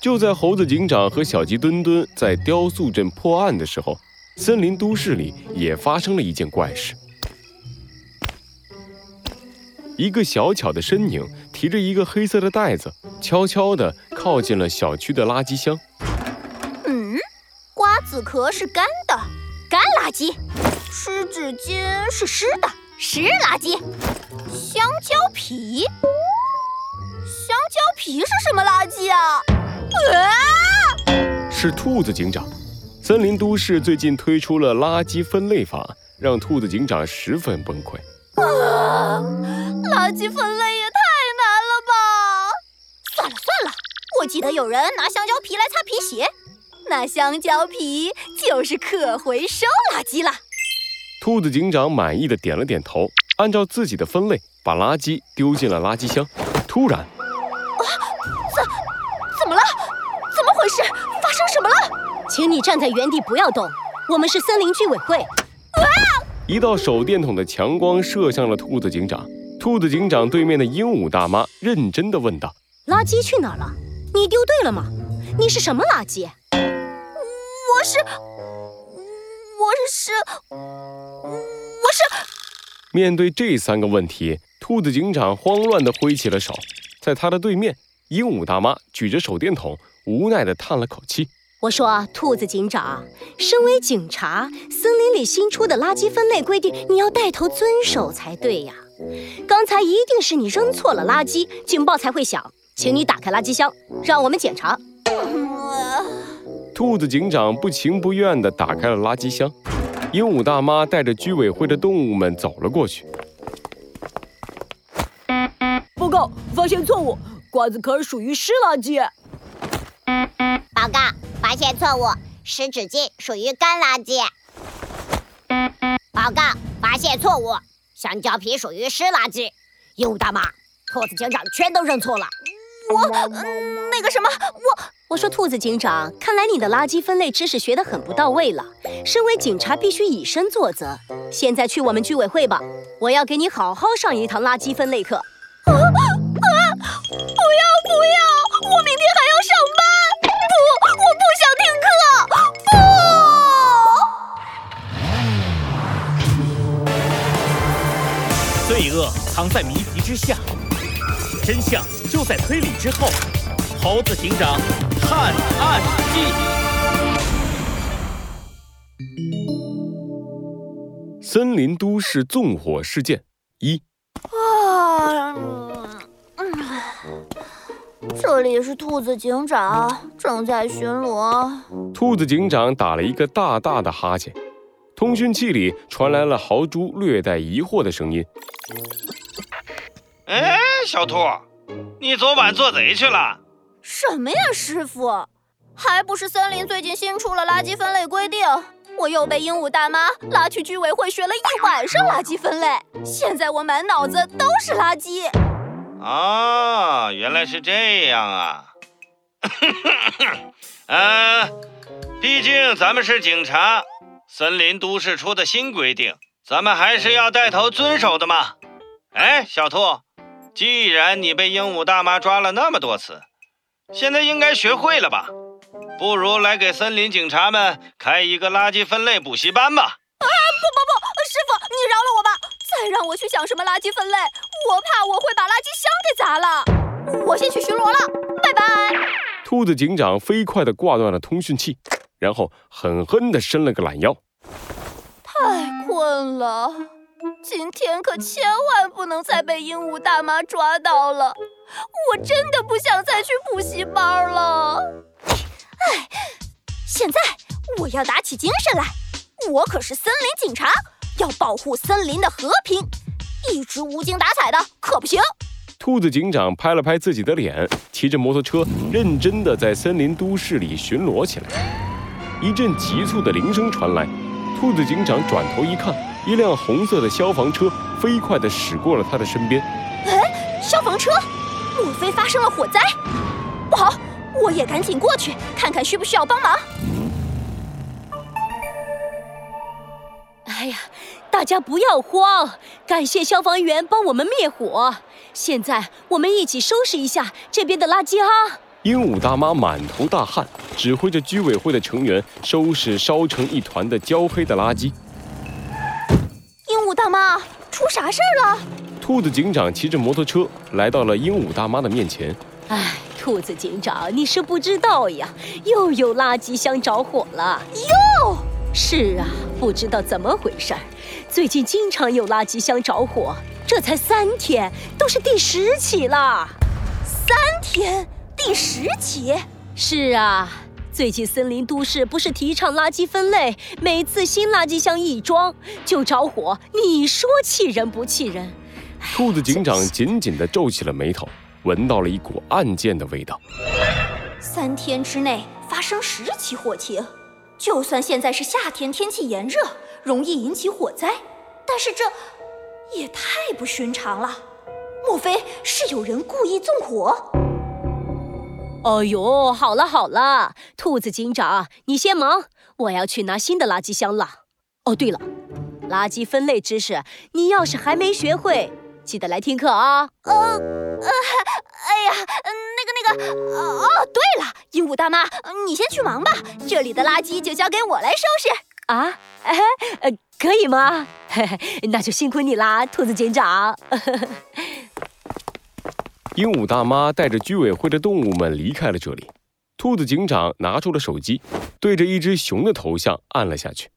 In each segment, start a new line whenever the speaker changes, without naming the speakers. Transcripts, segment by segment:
就在猴子警长和小鸡墩墩在雕塑镇破案的时候，森林都市里也发生了一件怪事。一个小巧的身影提着一个黑色的袋子，悄悄地靠近了小区的垃圾箱。
嗯，瓜子壳是干的，干垃圾；湿纸巾是湿的，湿垃圾；香蕉皮，香蕉皮是什么垃圾啊？
啊！是兔子警长。森林都市最近推出了垃圾分类法，让兔子警长十分崩溃。
啊！垃圾分类也太难了吧！算了算了，我记得有人拿香蕉皮来擦皮鞋，那香蕉皮就是可回收垃圾了。
兔子警长满意的点了点头，按照自己的分类把垃圾丢进了垃圾箱。突然，啊，
事？发生什么了？
请你站在原地不要动，我们是森林居委会。啊！
一道手电筒的强光射向了兔子警长。兔子警长对面的鹦鹉大妈认真的问道：“
垃圾去哪儿了？你丢对了吗？你是什么垃圾？”“
我是，我是，我是。”
面对这三个问题，兔子警长慌乱的挥起了手。在他的对面，鹦鹉大妈举着手电筒，无奈的叹了口气：“
我说，兔子警长，身为警察，森林里新出的垃圾分类规定，你要带头遵守才对呀。”刚才一定是你扔错了垃圾，警报才会响。请你打开垃圾箱，让我们检查。
兔子警长不情不愿地打开了垃圾箱。鹦鹉大妈带着居委会的动物们走了过去。
报告，发现错误，瓜子壳属于湿垃圾。
报告，发现错误，湿纸巾属于干垃圾。报告，发现错误。香蕉皮属于湿垃圾，鹦鹉大妈、兔子警长全都认错了。
我，嗯那个什么，我
我说兔子警长，看来你的垃圾分类知识学得很不到位了。身为警察，必须以身作则。现在去我们居委会吧，我要给你好好上一堂垃圾分类课。
不要不要，我明天还要上班。不，我不想听课。不。
罪恶藏在谜题之下，真相就在推理之后。猴子警长探案记：
森林都市纵火事件一。啊，
这里是兔子警长，正在巡逻。
兔子警长打了一个大大的哈欠。通讯器里传来了豪猪略带疑惑的声音：“
哎，小兔，你昨晚做贼去了？
什么呀，师傅？还不是森林最近新出了垃圾分类规定，我又被鹦鹉大妈拉去居委会学了一晚上垃圾分类，现在我满脑子都是垃圾。”
啊，原来是这样啊！呃，毕竟咱们是警察。森林都市出的新规定，咱们还是要带头遵守的嘛。哎，小兔，既然你被鹦鹉大妈抓了那么多次，现在应该学会了吧？不如来给森林警察们开一个垃圾分类补习班吧。啊，不
不不，师傅，你饶了我吧！再让我去想什么垃圾分类，我怕我会把垃圾箱给砸了。我先去巡逻了，拜拜。
兔子警长飞快地挂断了通讯器。然后狠狠地伸了个懒腰，
太困了，今天可千万不能再被鹦鹉大妈抓到了，我真的不想再去补习班了。哎，现在我要打起精神来，我可是森林警察，要保护森林的和平，一直无精打采的可不行。
兔子警长拍了拍自己的脸，骑着摩托车认真的在森林都市里巡逻起来。一阵急促的铃声传来，兔子警长转头一看，一辆红色的消防车飞快的驶过了他的身边。
哎，消防车，莫非发生了火灾？不好，我也赶紧过去看看需不需要帮忙。
哎呀，大家不要慌，感谢消防员帮我们灭火。现在我们一起收拾一下这边的垃圾哈。
鹦鹉大妈满头大汗，指挥着居委会的成员收拾烧成一团的焦黑的垃圾。
鹦鹉大妈，出啥事儿了？
兔子警长骑着摩托车来到了鹦鹉大妈的面前。
哎，兔子警长，你是不知道呀，又有垃圾箱着火了。
哟，
是啊，不知道怎么回事儿，最近经常有垃圾箱着火，这才三天，都是第十起了。
三天。第十起，
是啊，最近森林都市不是提倡垃圾分类，每次新垃圾箱一装就着火，你说气人不气人？
兔子警长紧紧地皱起了眉头，闻到了一股案件的味道。
三天之内发生十起火情，就算现在是夏天，天气炎热，容易引起火灾，但是这也太不寻常了。莫非是有人故意纵火？
哦呦，好了好了，兔子警长，你先忙，我要去拿新的垃圾箱了。哦，对了，垃圾分类知识，你要是还没学会，记得来听课啊。
呃呃，哎呀，那个那个，哦，对了，鹦鹉大妈，你先去忙吧，这里的垃圾就交给我来收拾。
啊，呃，可以吗？那就辛苦你啦，兔子警长。
鹦鹉大妈带着居委会的动物们离开了这里。兔子警长拿出了手机，对着一只熊的头像按了下去。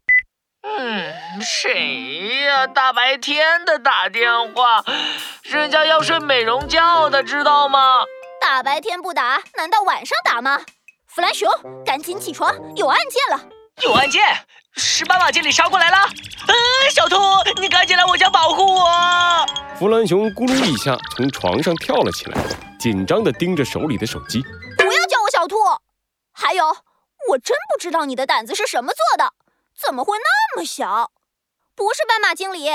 嗯，谁呀？大白天的打电话，人家要睡美容觉的，知道吗？
大白天不打，难道晚上打吗？弗兰熊，赶紧起床，有案件了！
有案件？十八马经理杀过来了！嗯，小兔，你赶紧来我家保护我！
弗兰熊咕噜一下从床上跳了起来，紧张地盯着手里的手机。
不要叫我小兔！还有，我真不知道你的胆子是什么做的，怎么会那么小？不是斑马经理，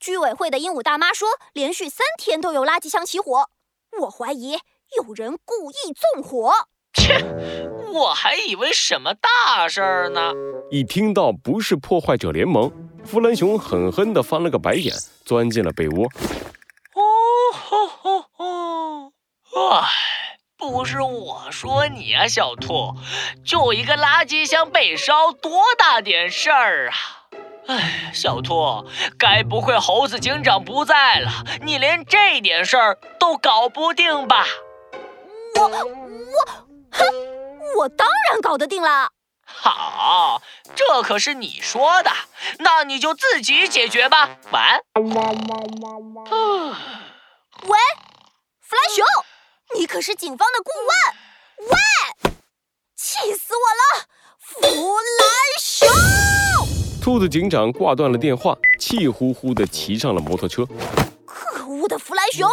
居委会的鹦鹉大妈说，连续三天都有垃圾箱起火，我怀疑有人故意纵火。
切！我还以为什么大事儿呢。
一听到不是破坏者联盟，弗兰熊狠狠地翻了个白眼，钻进了被窝。
哦吼吼吼！哎，不是我说你啊，小兔，就一个垃圾箱被烧，多大点事儿啊！哎，小兔，该不会猴子警长不在了，你连这点事儿都搞不定吧？
我我哼！我当然搞得定了。
好，这可是你说的，那你就自己解决吧。晚安。
喂，弗兰熊，你可是警方的顾问。喂，气死我了，弗兰熊！
兔子警长挂断了电话，气呼呼地骑上了摩托车。
可恶的弗兰熊，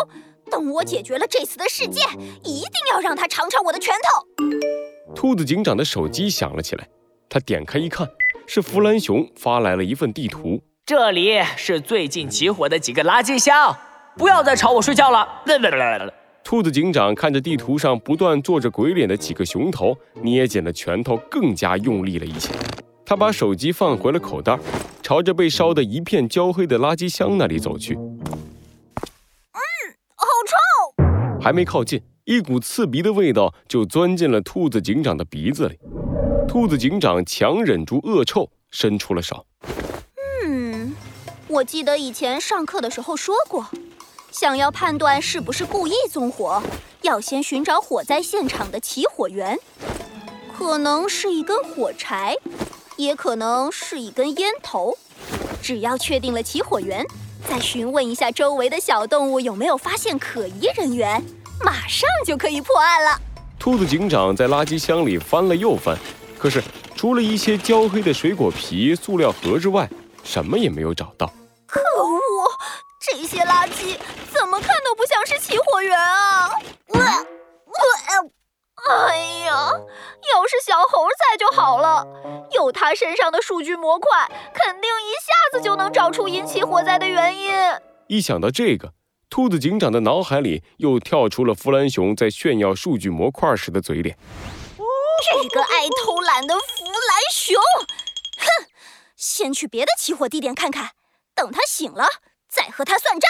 等我解决了这次的事件，一定要让他尝尝我的拳头。
兔子警长的手机响了起来，他点开一看，是弗兰熊发来了一份地图。
这里是最近起火的几个垃圾箱，不要再吵我睡觉了。
兔子警长看着地图上不断做着鬼脸的几个熊头，捏紧了拳头，更加用力了一些。他把手机放回了口袋，朝着被烧得一片焦黑的垃圾箱那里走去。还没靠近。一股刺鼻的味道就钻进了兔子警长的鼻子里，兔子警长强忍住恶臭，伸出了手。
嗯，我记得以前上课的时候说过，想要判断是不是故意纵火，要先寻找火灾现场的起火源，可能是一根火柴，也可能是一根烟头。只要确定了起火源，再询问一下周围的小动物有没有发现可疑人员。马上就可以破案了。
兔子警长在垃圾箱里翻了又翻，可是除了一些焦黑的水果皮、塑料盒之外，什么也没有找到。
可恶，这些垃圾怎么看都不像是起火源啊！呃呃，哎呀，要是小猴在就好了，有他身上的数据模块，肯定一下子就能找出引起火灾的原因。
一想到这个。兔子警长的脑海里又跳出了弗兰熊在炫耀数据模块时的嘴脸。
这个爱偷懒的弗兰熊，哼！先去别的起火地点看看，等他醒了再和他算账。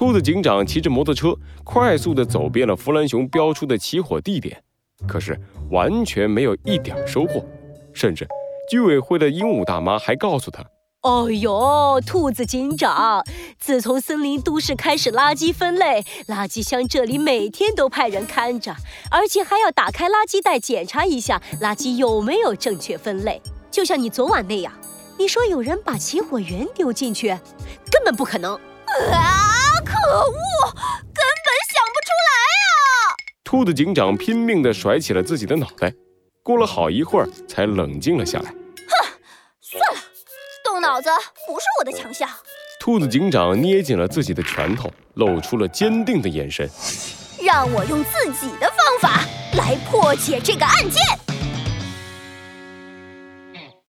兔子警长骑着摩托车，快速地走遍了弗兰熊标出的起火地点，可是完全没有一点收获。甚至，居委会的鹦鹉大妈还告诉他：“
哦呦，兔子警长，自从森林都市开始垃圾分类，垃圾箱这里每天都派人看着，而且还要打开垃圾袋检查一下垃圾有没有正确分类。就像你昨晚那样，你说有人把起火源丢进去，根本不可能。”
啊！可恶，根本想不出来啊！
兔子警长拼命地甩起了自己的脑袋，过了好一会儿才冷静了下来。
哼，算了，动脑子不是我的强项。
兔子警长捏紧了自己的拳头，露出了坚定的眼神。
让我用自己的方法来破解这个案件。